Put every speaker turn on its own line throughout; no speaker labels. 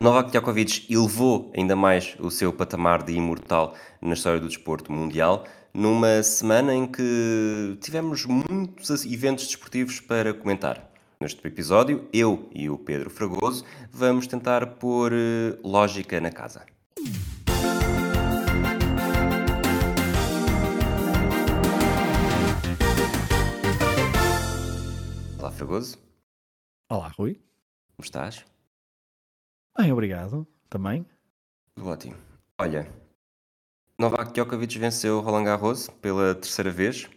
Novak Djokovic elevou ainda mais o seu patamar de imortal na história do desporto mundial, numa semana em que tivemos muitos eventos desportivos para comentar. Neste episódio, eu e o Pedro Fragoso vamos tentar pôr eh, lógica na casa. Olá, Fragoso.
Olá, Rui.
Como estás?
Bem, obrigado. Também.
Ótimo. Olha, Novak Djokovic venceu Roland Garros pela terceira vez.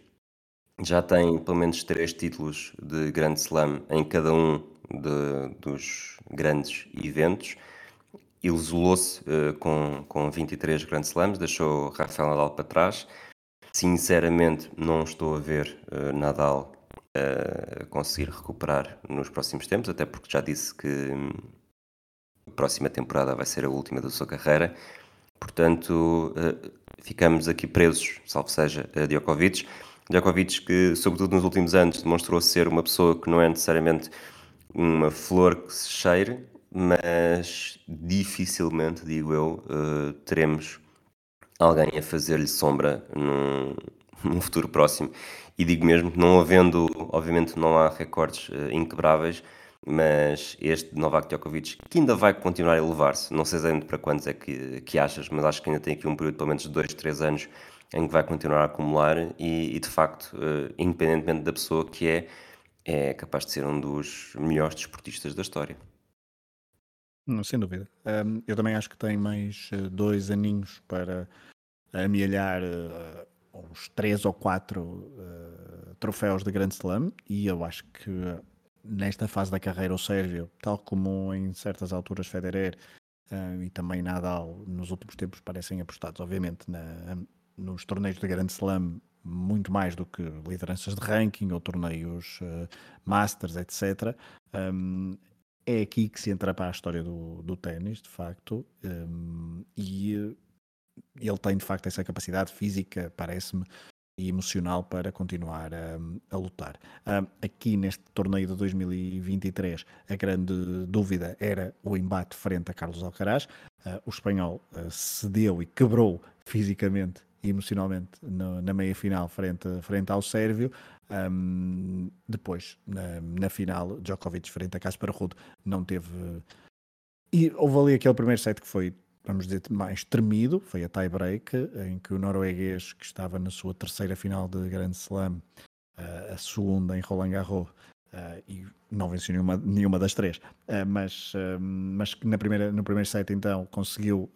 Já tem pelo menos três títulos de Grand Slam em cada um de- dos grandes eventos. Isolou-se eh, com, com 23 Grand Slams, deixou Rafael Nadal para trás. Sinceramente, não estou a ver eh, Nadal eh, conseguir recuperar nos próximos tempos, até porque já disse que hum, a próxima temporada vai ser a última da sua carreira. Portanto, eh, ficamos aqui presos, salvo seja, a Djokovic. Djokovic que, sobretudo nos últimos anos, demonstrou ser uma pessoa que não é necessariamente uma flor que se cheire, mas dificilmente, digo eu, eh, teremos alguém a fazer-lhe sombra num, num futuro próximo. E digo mesmo que não havendo, obviamente não há recordes eh, inquebráveis, mas este Novak Djokovic, que ainda vai continuar a elevar-se, não sei exatamente para quantos é que, que achas, mas acho que ainda tem aqui um período de pelo menos 2, 3 anos em que vai continuar a acumular e, e, de facto, eh, independentemente da pessoa que é, é capaz de ser um dos melhores desportistas da história.
Sem dúvida. Ahm, eu também acho que tem mais eh, dois aninhos para amealhar eh, uns três ou quatro eh, troféus de Grand Slam e eu acho que nesta fase da carreira o Sérgio, tal como em certas alturas Federer ah, e também Nadal nos últimos tempos parecem apostados, obviamente, na- nos torneios de Grand Slam muito mais do que lideranças de ranking ou torneios eh, Masters, etc. Ahm, é aqui que se entra para a história do, do ténis, de facto, ahm, e eh, ele tem de facto essa capacidade física, parece-me, e emocional para continuar a, a lutar. Ahm, aqui neste torneio de 2023, a grande dúvida era o embate frente a Carlos Alcaraz. Ah, o espanhol ah, cedeu e quebrou fisicamente e emocionalmente no- na meia final frente, frente ao Sérvio. Ahm, depois, na, na final, Djokovic frente a Casper Ruud não teve. E houve ali aquele primeiro set que foi, vamos dizer, mais tremido, foi a tie-break, em que o norueguês, que estava na sua terceira final de Grand Slam, ah, a segunda em Roland Garros, ah, e não venceu nenhuma, nenhuma das três, Ah, mas, ah, mas na primeira, no primeiro set então conseguiu,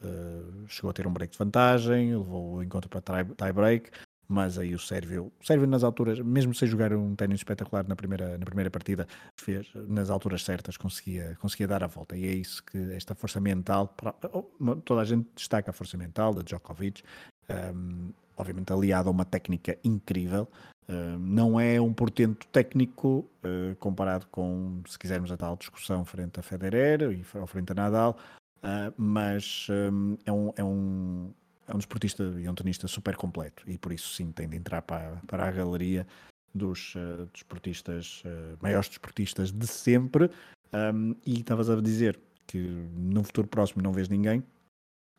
chegou a ter um break de vantagem, levou o encontro para tie- tie-break, mas aí o Sérvio, o Sérvio nas alturas, mesmo sem jogar um ténis espetacular na primeira, na primeira partida, fez nas alturas certas, conseguia, conseguia dar a volta. E é isso que esta força mental, oh, toda a gente destaca a força mental da Djokovic, um, obviamente aliado a uma técnica incrível. Um, não é um portento técnico uh, comparado com, se quisermos, a tal discussão frente a Federer e frente a Nadal, uh, mas um, é um. É um é um desportista e um tenista super completo e por isso sim tem de entrar para, para a galeria dos uh, desportistas, uh, maiores desportistas de sempre. Um, e estavas a dizer que no futuro próximo não vês ninguém,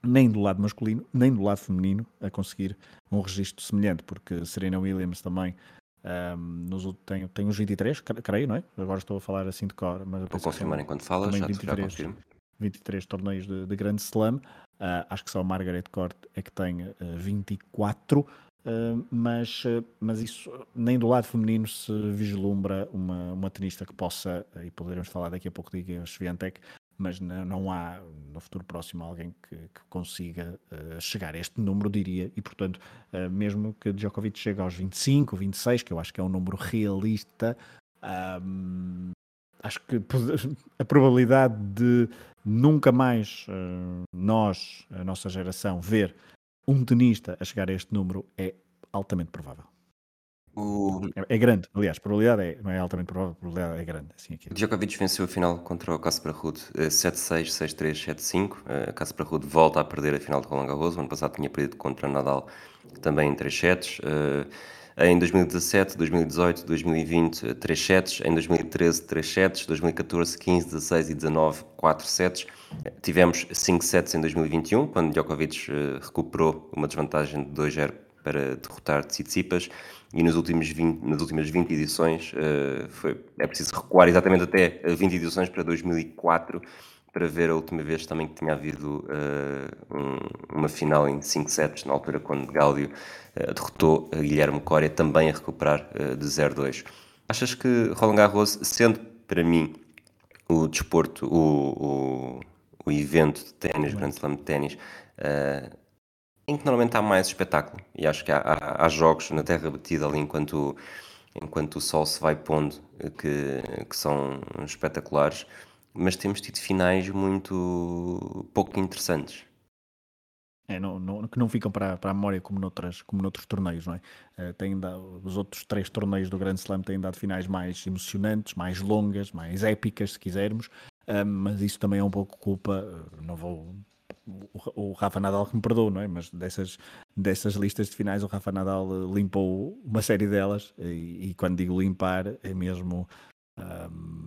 nem do lado masculino, nem do lado feminino, a conseguir um registro semelhante, porque Serena Williams também um, nos, tem, tem uns 23, cre- creio, não é? Agora estou a falar assim de cor, mas
Vou confirmar
são
enquanto falas, já, já
23,
confirmo.
23 torneios de, de Grande Slam. Ah, acho que só a Margaret Court é que tem ah, 24, ah, mas, ah, mas isso nem do lado feminino se vislumbra uma, uma tenista que possa, ah, e poderemos falar daqui a pouco de Iga Swiatek, mas não, não há no futuro próximo alguém que, que consiga chegar a este número, diria, e portanto, mesmo que Djokovic chegue aos 25, 26, que eu acho que é um número realista, ah, acho que a probabilidade de nunca mais eh, nós, a nossa geração, ver um tenista a chegar a este número é altamente provável.
O
É, é grande, aliás, a probabilidade é, não é altamente provável, a probabilidade é grande. Assim aqui.
Djokovic venceu a final contra o Casper Ruud eh, 7-6, 6-3, 7-5. Eh, Casper Ruud volta a perder a final de Roland Garros. O ano passado tinha perdido contra Nadal também em 3 sets. Eh, Em 2017, 2018, 2020, 3 sets. Em 2013, 3 sets. 2014, 15, 16 e 19, 4 sets. Tivemos 5 sets em 2021, quando Djokovic uh, recuperou uma desvantagem de 2-0 para derrotar Tsitsipas e nos últimos 20, nas últimas 20 edições uh, foi, é preciso recuar exatamente até 20 edições para 2004 para ver a última vez também que tinha havido uh, um, uma final em 5 sets, na altura quando Gáudio uh, derrotou Guilherme Coria também a recuperar de 0-2. Achas que Roland Garros, sendo para mim o desporto, o, o, o evento de ténis, Grande Slam de ténis, em que normalmente há mais espetáculo. E acho que há, há, há jogos na terra batida ali enquanto, enquanto o sol se vai pondo que, que são espetaculares, mas temos tido finais muito pouco interessantes.
É, não, não, que não ficam para, para a memória como, noutras, como noutros torneios, não é? Uh, têm dado, os outros três torneios do Grand Slam têm dado finais mais emocionantes, mais longas, mais épicas, se quisermos, uh, mas isso também é um pouco culpa, uh, não vou o, Rafa Nadal que me perdoou, não é? Mas dessas, dessas listas de finais, o Rafa Nadal eh, limpou uma série delas, e, e quando digo limpar, é mesmo. Um,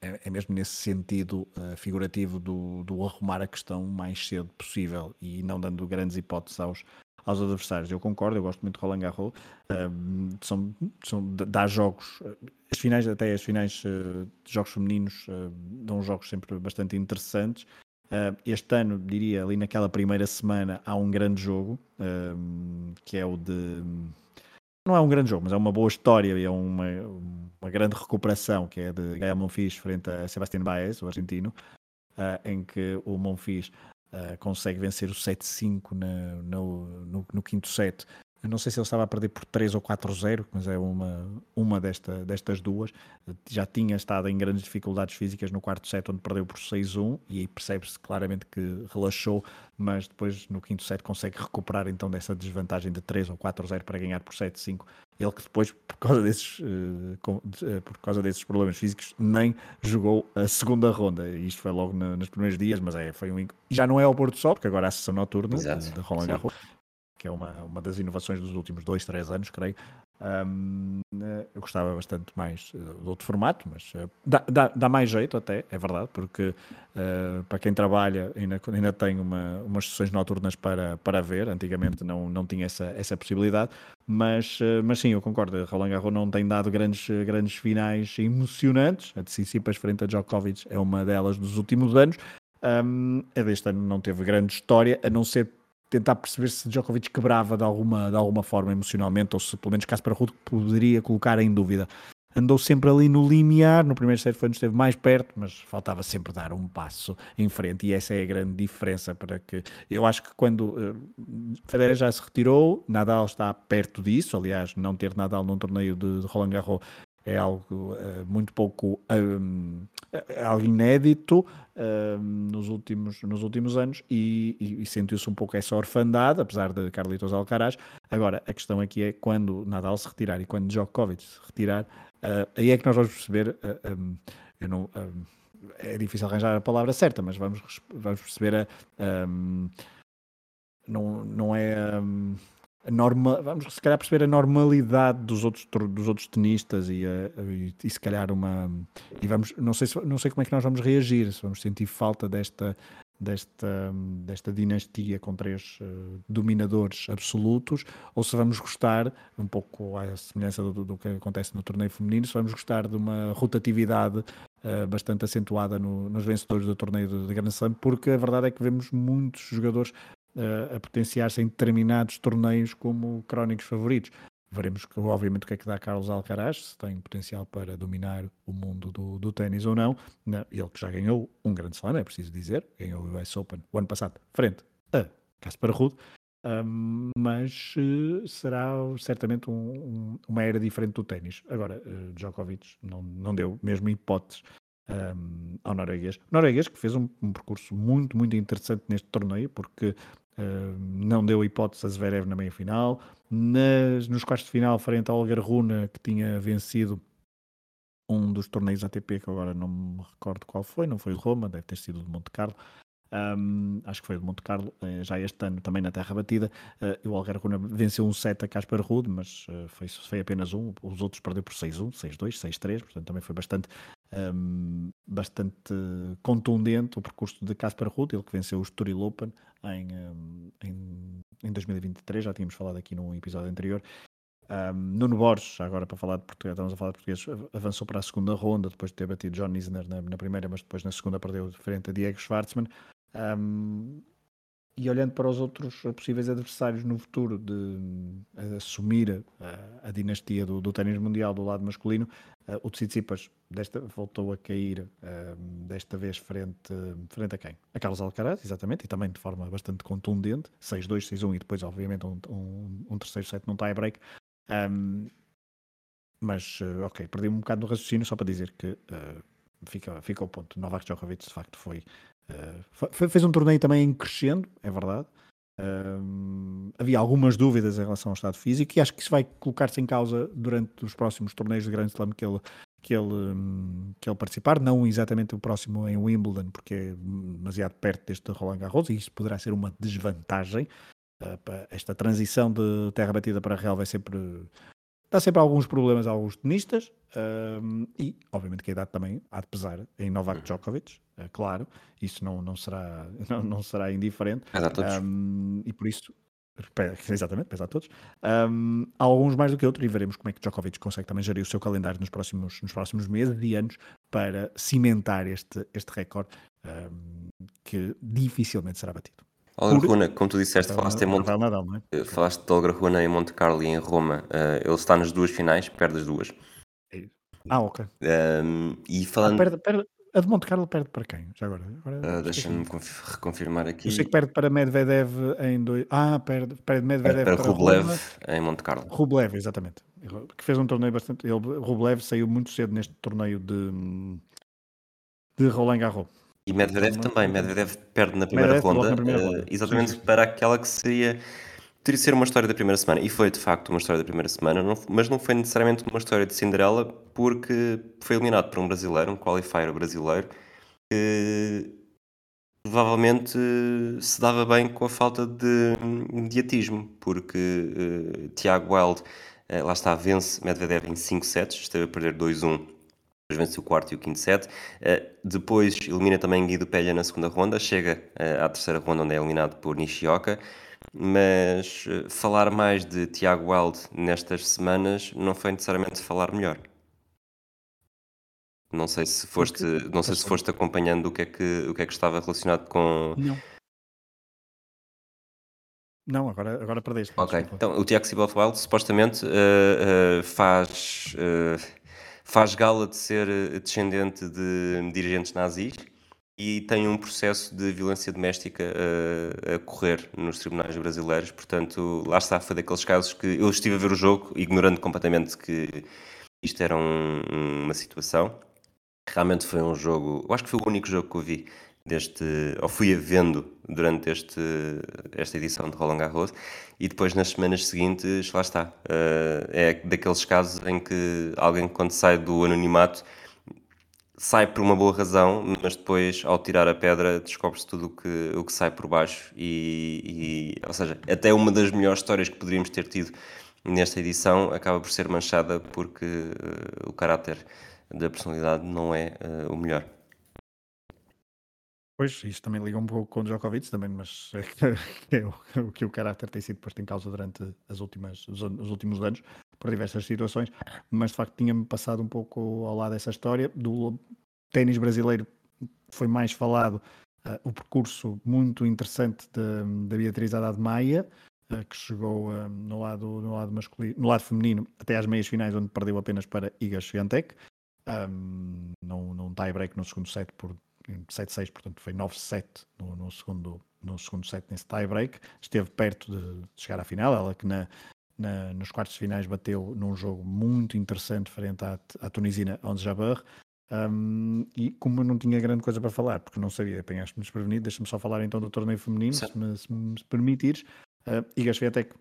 é, é, mesmo nesse sentido uh, figurativo do, do arrumar a questão o mais cedo possível e não dando grandes hipóteses aos, aos adversários. Eu concordo, eu gosto muito de Roland Garros. Um, são, são, dá jogos, as finais, até as finais uh, de jogos femininos, uh, dão jogos sempre bastante interessantes. Uh, este ano, diria, ali naquela primeira semana, há um grande jogo, que é o de. Não é um grande jogo, mas é uma boa história e é uma, uma grande recuperação, que é de Gael Monfils frente a Sebastián Baez, o argentino, uh, em que o Monfils consegue vencer o 7-5 no, no, no, quinto set eu não sei se ele estava a perder por 3 ou 4-0, mas é uma, uma desta, destas duas. Já tinha estado em grandes dificuldades físicas no quarto set, onde perdeu por 6-1, e aí percebe-se claramente que relaxou, mas depois no quinto set consegue recuperar então dessa desvantagem de 3 ou 4-0 para ganhar por 7-5. Ele que depois, por causa, desses, com, uh, por causa desses problemas físicos, nem jogou a segunda ronda. Isto foi logo nos primeiros dias, mas é, foi um. Já não é ao Porto Sol, porque agora há a sessão noturna Exato. de Roland Garros que é uma, uma das inovações dos últimos dois, três anos, creio. Um, eu gostava bastante mais uh, do outro formato, mas uh, dá, dá, dá, mais jeito até, é verdade, porque uh, para quem trabalha ainda, ainda tem uma, umas sessões noturnas para, para ver, antigamente não, não tinha essa, essa possibilidade, mas, mas sim, eu concordo, Roland Garros não tem dado grandes, grandes finais emocionantes, a de Tsitsipas frente a Djokovic é uma delas dos últimos anos, um, a deste ano não teve grande história, a não ser tentar perceber se Djokovic quebrava de alguma, de alguma forma emocionalmente ou se pelo menos Casper Ruud poderia colocar em dúvida. Andou sempre ali no limiar, no primeiro set foi onde esteve mais perto, mas faltava sempre dar um passo em frente e essa é a grande diferença para que eu acho que quando uh, Federer já se retirou, Nadal está perto disso, aliás, não ter Nadal num torneio de, Roland Garros é algo uh, muito pouco um, é algo inédito nos, últimos, nos últimos anos e, e, e sentiu-se um pouco essa orfandade, apesar de Carlitos Alcaraz. Agora, a questão aqui é quando Nadal se retirar e quando Djokovic se retirar, uh, aí é que nós vamos perceber. Uh, eh, um, eu não, é difícil arranjar a palavra certa, mas vamos, vamos perceber a. não, não é norma, vamos se calhar perceber a normalidade dos outros, dos outros tenistas e, e, e, se calhar uma e vamos, não sei, se, não sei como é que nós vamos reagir, se vamos sentir falta desta, desta, desta dinastia com três uh, dominadores absolutos ou se vamos gostar, um pouco à semelhança do, do, que acontece no torneio feminino, se vamos gostar de uma rotatividade uh, bastante acentuada no, nos vencedores do torneio de, de Grand Slam, porque a verdade é que vemos muitos jogadores a potenciar-se em determinados torneios como crónicos favoritos. Veremos, obviamente, o que é que dá Carlos Alcaraz, se tem potencial para dominar o mundo do, do ténis ou não. Ele que já ganhou um grande slam, é preciso dizer, ganhou o US Open o ano passado, frente a Casper Ruud, mas uh, será certamente um, um, uma era diferente do ténis. Agora, uh, Djokovic não, não deu mesmo hipóteses ao norueguês. O norueguês que fez um, percurso muito, muito interessante neste torneio, porque uh, não deu hipótese a Zverev na meia-final. Nos quartos de final, frente ao Olga Runa, que tinha vencido um dos torneios ATP, que agora não me recordo qual foi, não foi o Roma, deve ter sido de Monte Carlo. Um, acho que foi o Monte Carlo, uh, já este ano também na terra batida. Uh, o Algarve venceu um set a Casper Ruud, mas uh, foi, foi apenas um. Os outros perdeu por 6-1, 6-2, 6-3, portanto também foi bastante, um, bastante contundente o percurso de Casper Ruud, ele que venceu o Estoril Open em, um, em, em 2023, já tínhamos falado aqui num episódio anterior. Um, Nuno Borges, agora para falar de português, estamos a falar de português, avançou para a segunda ronda, depois de ter batido John Isner na, na, primeira, mas depois na segunda perdeu frente a Diego Schwartzman. Um, e olhando para os outros possíveis adversários no futuro de, de assumir a, a, dinastia do, do ténis mundial do lado masculino, uh, o Tsitsipas desta, voltou a cair, uh, desta vez frente, frente a quem? A Carlos Alcaraz, exatamente, e também de forma bastante contundente, 6-2, 6-1 e depois obviamente um, um, um terceiro set num tie-break. Um, mas, uh, ok, perdi um bocado no raciocínio só para dizer que fica, fica o ponto. Novak Djokovic de facto foi Uh, fez um torneio também em crescendo, é verdade. Uh, havia algumas dúvidas em relação ao estado físico e acho que isso vai colocar-se em causa durante os próximos torneios de Grand Slam que ele, que ele, um, que ele participar, não exatamente o próximo em Wimbledon, porque é demasiado perto deste Roland Garros e isso poderá ser uma desvantagem. Uh, esta transição de terra batida para real vai sempre Dá sempre alguns problemas a alguns tenistas um, e, obviamente, que a idade também há de pesar em Novak uhum. Djokovic, é claro, isso não, não, será, não, não será indiferente.
Pesa a todos.
Um, e por isso, exatamente, pesa a todos. Um, há alguns mais do que outros e veremos como é que Djokovic consegue também gerir o seu calendário nos próximos, nos próximos meses e anos para cimentar este, este recorde que dificilmente será batido.
Algarruna, como tu disseste, falaste em Monte... Nadal, não é? Eh, falaste de Algarruna em Monte Carlo e em Roma. Uh, ele está nas duas finais, perde as duas.
Ah, ok.
Um, e falando... Ah,
perde, perde, a de Monte Carlo perde para quem? Já agora? agora
uh, Deixa-me reconfirmar aqui.
Eu sei que perde para Medvedev em dois. Ah, perde, perde Medvedev
perde para, para Rublev Roma. em Monte Carlo.
Rublev, exatamente. Que fez um torneio bastante. Ele, Rublev saiu muito cedo neste torneio de, de Roland Garros.
E Medvedev também. Medvedev perde na primeira Medvedev ronda, na primeira uh, ronda. exatamente sim, sim. para aquela que seria. Teria de ser uma história da primeira semana. E foi de facto uma história da primeira semana, não, mas não foi necessariamente uma história de Cinderela, porque foi eliminado por um brasileiro, um qualifier brasileiro, que provavelmente se dava bem com a falta de mediatismo, porque uh, Tiago Wild, uh, lá está, vence Medvedev em 5 sets, esteve a perder 2-1 depois vence o quarto e o quinto set. Uh, depois elimina também Guido Pelha na segunda ronda, chega uh, à terceira ronda, onde é eliminado por Nishioka. Mas uh, falar mais de Tiago Wild nestas semanas não foi necessariamente falar melhor. Não sei se foste, não sei se foste acompanhando o que é que, o que, é que estava relacionado com.
Não. Não, agora, agora perdeste.
Ok, então o Tiago Sibot Wild supostamente faz faz gala de ser eh, descendente de dirigentes nazis e tem um processo de violência doméstica a, eh, a, correr nos tribunais brasileiros. Portanto, lá está, foi daqueles casos que eu estive a ver o jogo, ignorando completamente que isto era um, uma situação. Realmente foi um jogo, eu acho que foi o único jogo que eu vi deste, ou fui vendo durante este, esta edição de Roland Garros e depois nas semanas seguintes, lá está. Uh, é daqueles casos em que alguém quando sai do anonimato sai por uma boa razão, mas depois ao tirar a pedra descobre-se tudo o que, o que sai por baixo e, e, ou seja, até uma das melhores histórias que poderíamos ter tido nesta edição acaba por ser manchada porque uh, o caráter da personalidade não é uh, o melhor.
Pois, isso também liga um pouco com o Djokovic também, mas é, é o, que o caráter tem sido posto em causa durante as últimas, os, os últimos anos, por diversas situações, mas de facto tinha-me passado um pouco ao lado dessa história. Do ténis brasileiro foi mais falado uh, o percurso muito interessante da Beatriz Haddad Maia, uh, que chegou uh, no, lado, no, lado masculino, no lado feminino até às meias finais, onde perdeu apenas para Iga Swiatek, um, num, num tie-break no segundo set por 7-6, portanto foi 9-7 no, no, segundo, no segundo set nesse tie-break. Esteve perto de, de, chegar à final, ela que na, na, nos quartos de finais bateu num jogo muito interessante frente à, à Tunisina Onze Jabeur. Um, e como eu não tinha grande coisa para falar, porque não sabia, apanhaste-me desprevenido, deixa-me só falar então do torneio feminino, se me, se me, permitires. Uh, Iga Swiatek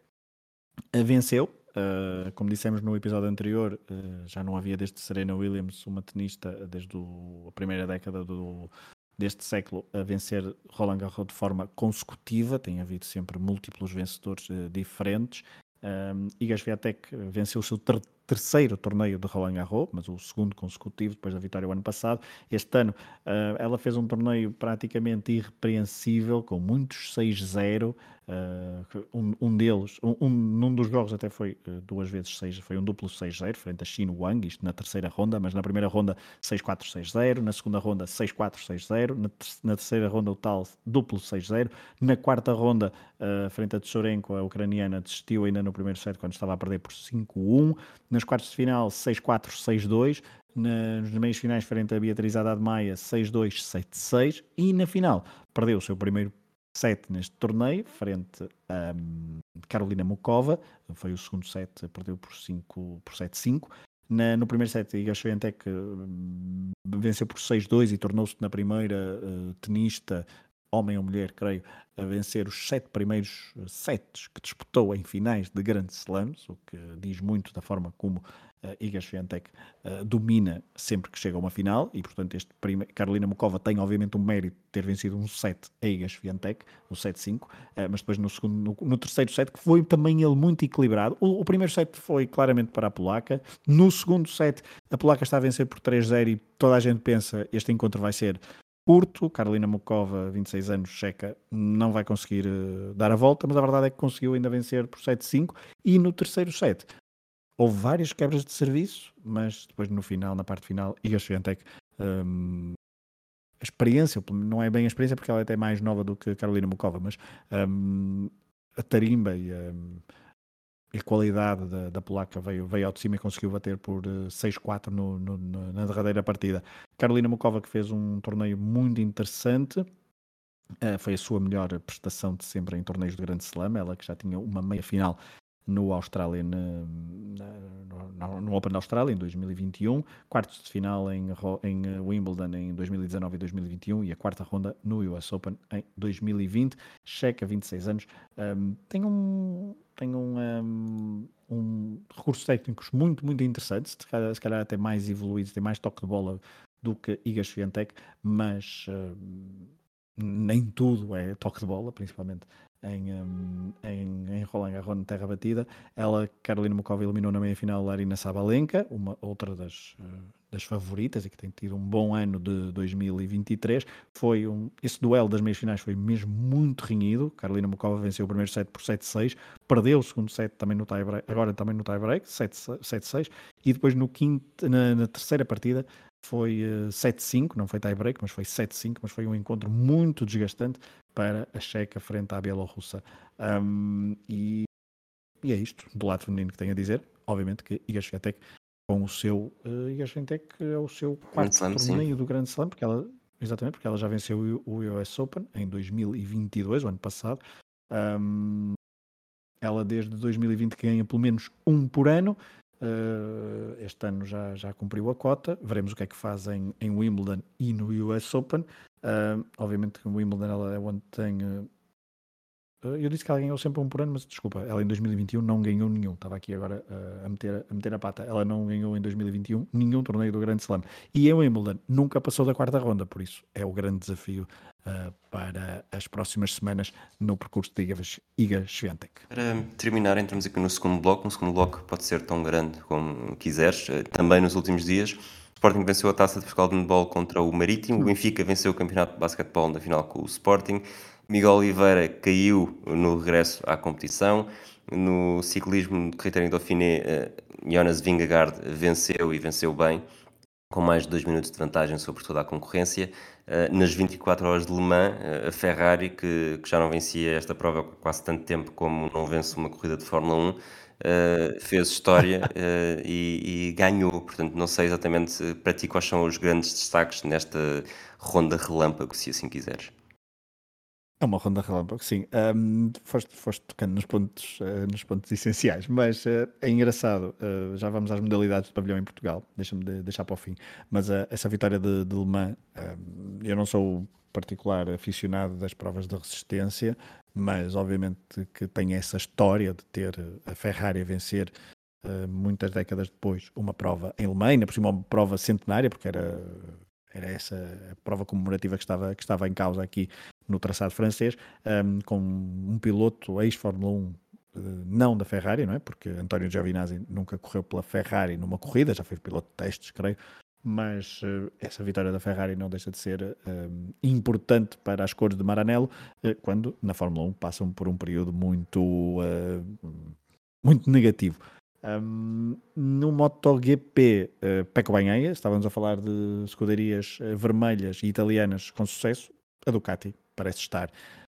venceu, Uh, como dissemos no episódio anterior, uh, já não havia desde Serena Williams uma tenista desde o, a primeira década do, deste século a vencer Roland Garros de forma consecutiva, tem havido sempre múltiplos vencedores uh, diferentes. Um, Iga Swiatek venceu o seu terceiro torneio de Roland Garros, mas o segundo consecutivo depois da vitória o ano passado. Este ano uh, ela fez um torneio praticamente irrepreensível, com muitos 6-0, Uh, um, um, deles, um, um, num dos jogos até foi uh, duas vezes 6, foi um duplo 6-0 frente a Xin Wang, isto na terceira ronda, mas na primeira ronda 6-4-6-0, na segunda ronda 6-4-6-0, na, ter na, terceira ronda o tal duplo 6-0, na quarta ronda frente a Tsurenko, a ucraniana desistiu ainda no primeiro set quando estava a perder por 5-1, nas quartas de final 6-4-6-2, nas meias finais frente a Beatriz Haddad Maia 6-2, 7-6 e na final perdeu o seu primeiro 7 neste torneio, frente a um, Carolina Mukova, foi o segundo set, perdeu por, 5, por 7-5. no primeiro set, Iga Swiatek um, venceu por 6-2 e tornou-se na primeira uh, tenista, homem ou mulher, creio, a vencer os sete primeiros sets que disputou em finais de grandes slams, o que diz muito da forma como uh, Iga Swiatek uh, domina sempre que chega a uma final e, portanto, este. Carolina Mokova tem, obviamente, um mérito de ter vencido um set a Iga Swiatek, o 7-5, uh, mas depois no, segundo, no, no, terceiro set, que foi também ele muito equilibrado. O, o, primeiro set foi claramente para a polaca, no segundo set a polaca está a vencer por 3-0 e toda a gente pensa este encontro vai ser curto. Carolina Mokova, 26 anos, checa, não vai conseguir uh, dar a volta, mas a verdade é que conseguiu ainda vencer por 7-5. E no terceiro set, houve várias quebras de serviço, mas depois no final, na parte final, Iga Swiatek, um, a experiência, não é bem a experiência porque ela é até mais nova do que Carolina Mukova, mas um, a tarimba e a, a qualidade da, da, polaca veio, veio ao de cima e conseguiu bater por 6-4 eh, no, no, na derradeira partida. Carolina Mukova que fez um torneio muito interessante, uh, foi a sua melhor prestação de sempre em torneios de Grande Slam, ela que já tinha uma meia final no Austrália, no, no, Open da Austrália em 2021, quartos de final em, em eh, Wimbledon em 2019 e 2021 e a quarta ronda no US Open em 2020. Checa, 26 anos, um, tem um tem um, um, recursos técnicos muito, muito interessantes, se calhar, se calhar, até mais evoluídos, tem mais toque de bola do que Iga Swiatek, mas uh, nem tudo é toque de bola, principalmente em, um, em, em Roland Garros na terra batida. Ela, Carolina Mukova, eliminou na meia-final Larina Sabalenka, uma outra das, uh, das favoritas e que tem tido um bom ano de 2023. Foi um, esse duelo das meias-finais foi mesmo muito renhido. Carolina Mukova venceu o primeiro set por 7-6, perdeu o segundo set também no tie-break, agora também no tie-break, 7-6, e depois no quinto, na, na terceira partida foi uh, eh, 7-5, não foi tie-break, mas foi 7-5, mas foi um encontro muito desgastante para a Checa frente à Bielorrussa. Um, e, e, é isto, do lado feminino que tenho a dizer. Obviamente que Iga Swiatek com o seu uh, Iga Swiatek é o seu quarto Slam, torneio sim. do Grande Slam, porque ela, exatamente, porque ela já venceu o, o US Open em 2022, o ano passado. Um, ela desde 2020 ganha pelo menos um por ano Uh, este ano já, já cumpriu a cota. Veremos o que é que faz em, em Wimbledon e no US Open. Uh, obviamente que o Wimbledon ela é onde tem. Uh, eu disse que ela ganhou sempre um por ano, mas desculpa, ela em 2021 não ganhou nenhum. Estava aqui agora a, meter, a meter a pata. Ela não ganhou em 2021 nenhum torneio do Grande Slam. E em Wimbledon nunca passou da quarta ronda, por isso é o grande desafio uh, para as próximas semanas no percurso de Iga, Iga Swiatek.
Para terminar, entramos aqui no segundo bloco. Um segundo bloco pode ser tão grande como quiseres. Uh, também nos últimos dias, o Sporting venceu a taça de Portugal de handball contra o Marítimo. O Benfica venceu o campeonato de basquetebol na final com o Sporting. Miguel Oliveira caiu no regresso à competição. No ciclismo de em Dauphiné, uh, Jonas Vingegaard venceu e venceu bem, com mais de dois minutos de vantagem sobre toda a concorrência. Eh, nas 24 horas de Le Mans, eh, a Ferrari, que, que, já não vencia esta prova há quase tanto tempo como não vence uma corrida de Fórmula 1, uh, eh, fez história e, e, ganhou. Portanto, não sei exatamente para ti quais são os grandes destaques nesta ronda relâmpago, se assim quiseres.
É uma ronda relâmpago, sim. Um, foste, foste, tocando nos pontos, uh, nos pontos essenciais, mas uh, é engraçado. Uh, já vamos às modalidades do pavilhão em Portugal, deixa-me de, deixar para o fim. Mas essa vitória de, de Le Mans, eu não sou particular aficionado das provas de resistência, mas obviamente que tem essa história de ter a Ferrari a vencer muitas décadas depois uma prova em Le Mans, ainda por cima uma prova centenária, porque era era essa a prova comemorativa que estava, que estava em causa aqui no traçado francês, um, com um piloto ex-Fórmula 1 eh, não da Ferrari, não é? Porque António Giovinazzi nunca correu pela Ferrari numa corrida, já foi piloto de testes, creio, mas uh, essa vitória da Ferrari não deixa de ser uh, importante para as cores de Maranello, uh, quando na Fórmula 1 passam por um período muito, muito negativo. Um, no MotoGP, uh, Pecco Bagnaia, estávamos a falar de escuderias vermelhas e italianas com sucesso, a Ducati parece estar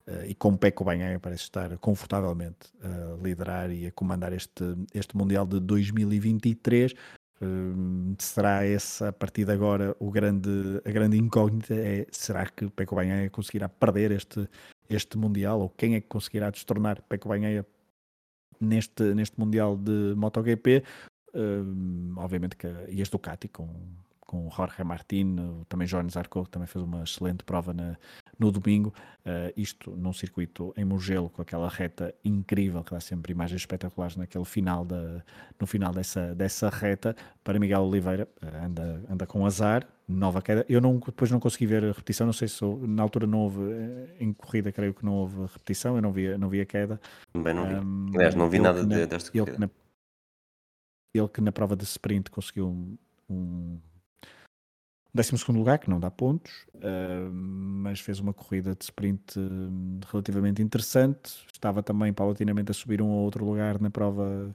Uh, e com Pecco Bagnaia parece estar confortavelmente a liderar e a comandar este, este Mundial de 2023. Uh, será essa a partir de agora o grande, a grande incógnita é será que Pecco Bagnaia conseguirá perder este, este Mundial ou quem é que conseguirá destornar Pecco Bagnaia neste, neste Mundial de MotoGP uh, obviamente que e este Ducati com com Jorge Martin, também Jones Zarco, que também fez uma excelente prova na, no domingo, uh, isto num circuito em Mugello, com aquela reta incrível, que dá sempre imagens espetaculares naquele final da, no final dessa, dessa reta, para Miguel Oliveira, uh, anda, anda com azar, nova queda, eu não, depois não consegui ver a repetição, não sei se na altura não houve, eh, em corrida creio que não houve repetição, eu não vi, não vi a queda.
Também não vi, um, aliás não vi nada na, desta corrida.
Ele que, na, ele que na prova de sprint conseguiu um, um 12 lugar, que não dá pontos, uh, mas fez uma corrida de sprint uh, relativamente interessante. Estava também paulatinamente a subir um ou outro lugar na prova,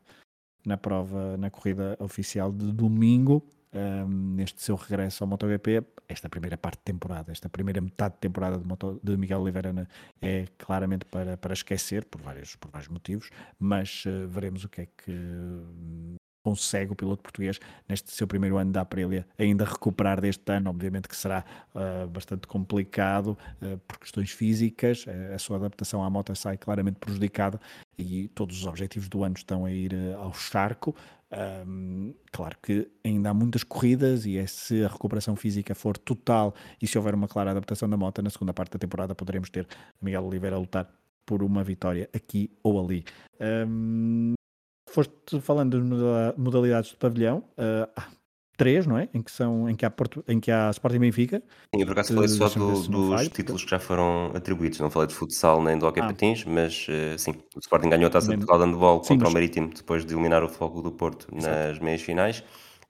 na prova, na corrida oficial de domingo. Uh, neste seu regresso ao MotoGP, esta primeira parte de temporada, esta primeira metade de temporada de, Moto, de Miguel Oliveira é claramente para, para esquecer, por vários, por vários motivos, mas uh, veremos o que é que consegue o piloto português neste seu primeiro ano da Aprilia ainda recuperar deste ano, obviamente que será uh, bastante complicado uh, por questões físicas, uh, a sua adaptação à moto sai claramente prejudicada e todos os objetivos do ano estão a ir ao charco. Um, claro que ainda há muitas corridas e é, se a recuperação física for total e se houver uma clara adaptação da moto, na segunda parte da temporada poderemos ter Miguel Oliveira a lutar por uma vitória aqui ou ali. Um, foste falando de modalidades de pavilhão, uh, três, não é? Em que, são, em que, há, Porto, em que há Sporting Benfica.
Sim, eu por acaso falei só do, dos falho, títulos que já foram atribuídos, não falei de futsal nem do hockey ah. patins, mas uh, sim, o Sporting ganhou a taça de Portugal de handball contra mas... o Marítimo depois de eliminar o Fogo do Porto Exato. nas meias finais.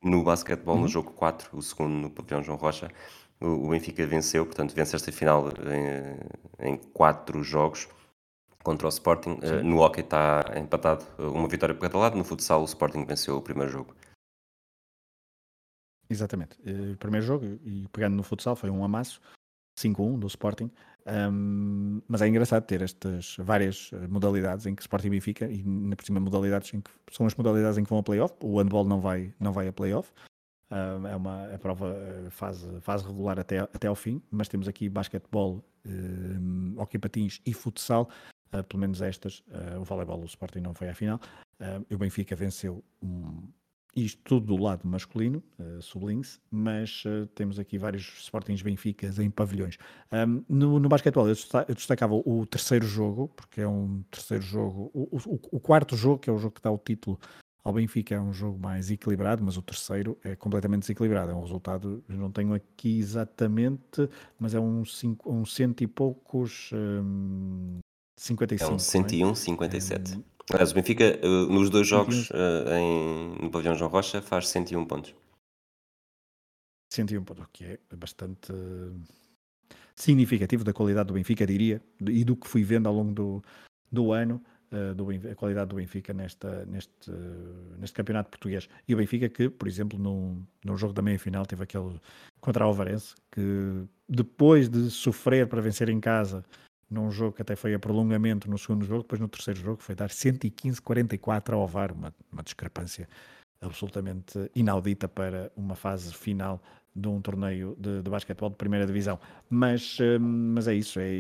No basquetebol, uhum. no jogo 4, o segundo no pavilhão João Rocha, o, o Benfica venceu, portanto vence esta final em, em quatro jogos contra o Sporting. Uh, no hockey está empatado eh, uma vitória por cada lado. No futsal, o Sporting venceu o primeiro jogo.
Exatamente. Uh, o primeiro jogo, e pegando no futsal, foi um amasso, 5-1 do Sporting. Um, mas é engraçado ter estas várias modalidades em que Sporting e Benfica, e na por cima modalidades em que são as modalidades em que vão a playoff. O handball não vai, não vai a playoff. Uh, é uma a prova fase, fase regular até, até ao fim, mas temos aqui basquetebol, uh, hockey patins e futsal uh, pelo menos estas, uh, o voleibol, o Sporting não foi à final, uh, o Benfica venceu um, isto tudo do lado masculino, uh, sublinhe-se, mas temos aqui vários Sportings Benficas em pavilhões. Um, no, no basquetebol eu, destacava o terceiro jogo, porque é um terceiro jogo, o, o, o, quarto jogo, que é o jogo que dá o título ao Benfica, é um jogo mais equilibrado, mas o terceiro é completamente desequilibrado. É um resultado, não tenho aqui exatamente, mas é um, cinco, um cento e poucos um, 55. É um
101, é? 57. Um... Aliás, o Benfica, uh, nos dois jogos uh, em, no pavilhão João Rocha, faz 101 pontos.
101 pontos, o que é bastante significativo da qualidade do Benfica, diria, e do que fui vendo ao longo do, do ano, do, a qualidade do Benfica nesta, neste, neste campeonato português. E o Benfica que, por exemplo, no, no jogo da meia-final teve aquele contra o Alvarense, que depois de sofrer para vencer em casa num jogo que até foi a prolongamento no segundo jogo, depois no terceiro jogo foi dar 115-44 ao VAR, uma, uma discrepância absolutamente inaudita para uma fase final de um torneio de, de basquetebol de primeira divisão. Mas, hum, mas é isso, é,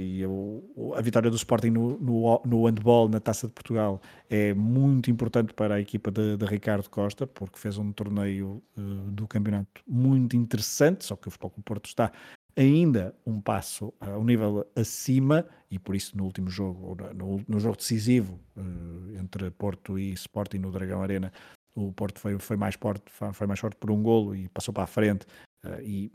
a vitória do Sporting no, no, no handball na Taça de Portugal é muito importante para a equipa de, de Ricardo Costa, porque fez um torneio uh, do campeonato muito interessante, só que o Futebol Porto está ainda um passo a um nível acima e por isso no último jogo, no, no jogo decisivo uh, entre Porto e Sporting no Dragão Arena, o Porto foi, foi, mais forte, foi mais forte por um golo e passou para a frente uh, e,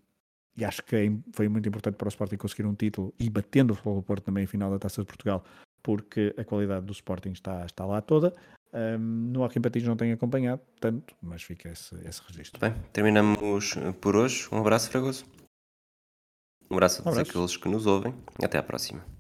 e acho que é foi muito importante para o Sporting conseguir um título e batendo o Futebol Porto também em final da Taça de Portugal, porque a qualidade do Sporting está, está lá toda. Um, no Hockey Patins não tenho acompanhado tanto, mas fica esse, esse registro.
Bem, terminamos por hoje. Um abraço, Fragoso. Um abraço a todos um aqueles que nos ouvem. Até à próxima.